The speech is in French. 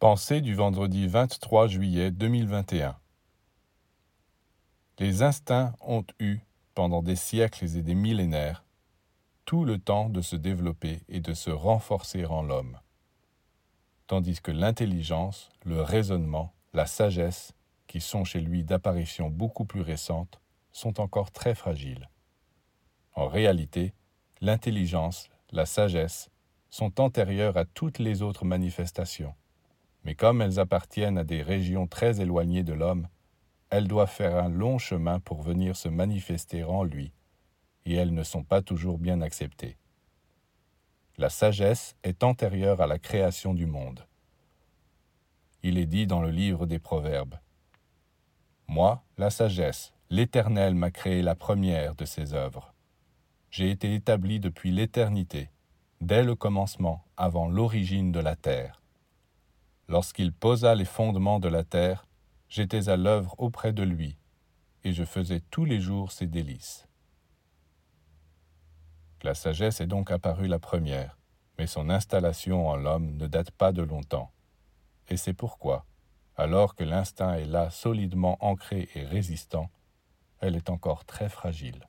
Pensée du vendredi 23 juillet 2021 Les instincts ont eu, pendant des siècles et des millénaires, tout le temps de se développer et de se renforcer en l'homme, tandis que l'intelligence, le raisonnement, la sagesse, qui sont chez lui d'apparition beaucoup plus récente, sont encore très fragiles. En réalité, l'intelligence, la sagesse, sont antérieures à toutes les autres manifestations mais comme elles appartiennent à des régions très éloignées de l'homme, elles doivent faire un long chemin pour venir se manifester en lui, et elles ne sont pas toujours bien acceptées. La sagesse est antérieure à la création du monde. Il est dit dans le livre des Proverbes. Moi, la sagesse, l'Éternel m'a créé la première de ses œuvres. J'ai été établi depuis l'éternité, dès le commencement, avant l'origine de la terre. Lorsqu'il posa les fondements de la terre, j'étais à l'œuvre auprès de lui, et je faisais tous les jours ses délices. La sagesse est donc apparue la première, mais son installation en l'homme ne date pas de longtemps. Et c'est pourquoi, alors que l'instinct est là solidement ancré et résistant, elle est encore très fragile.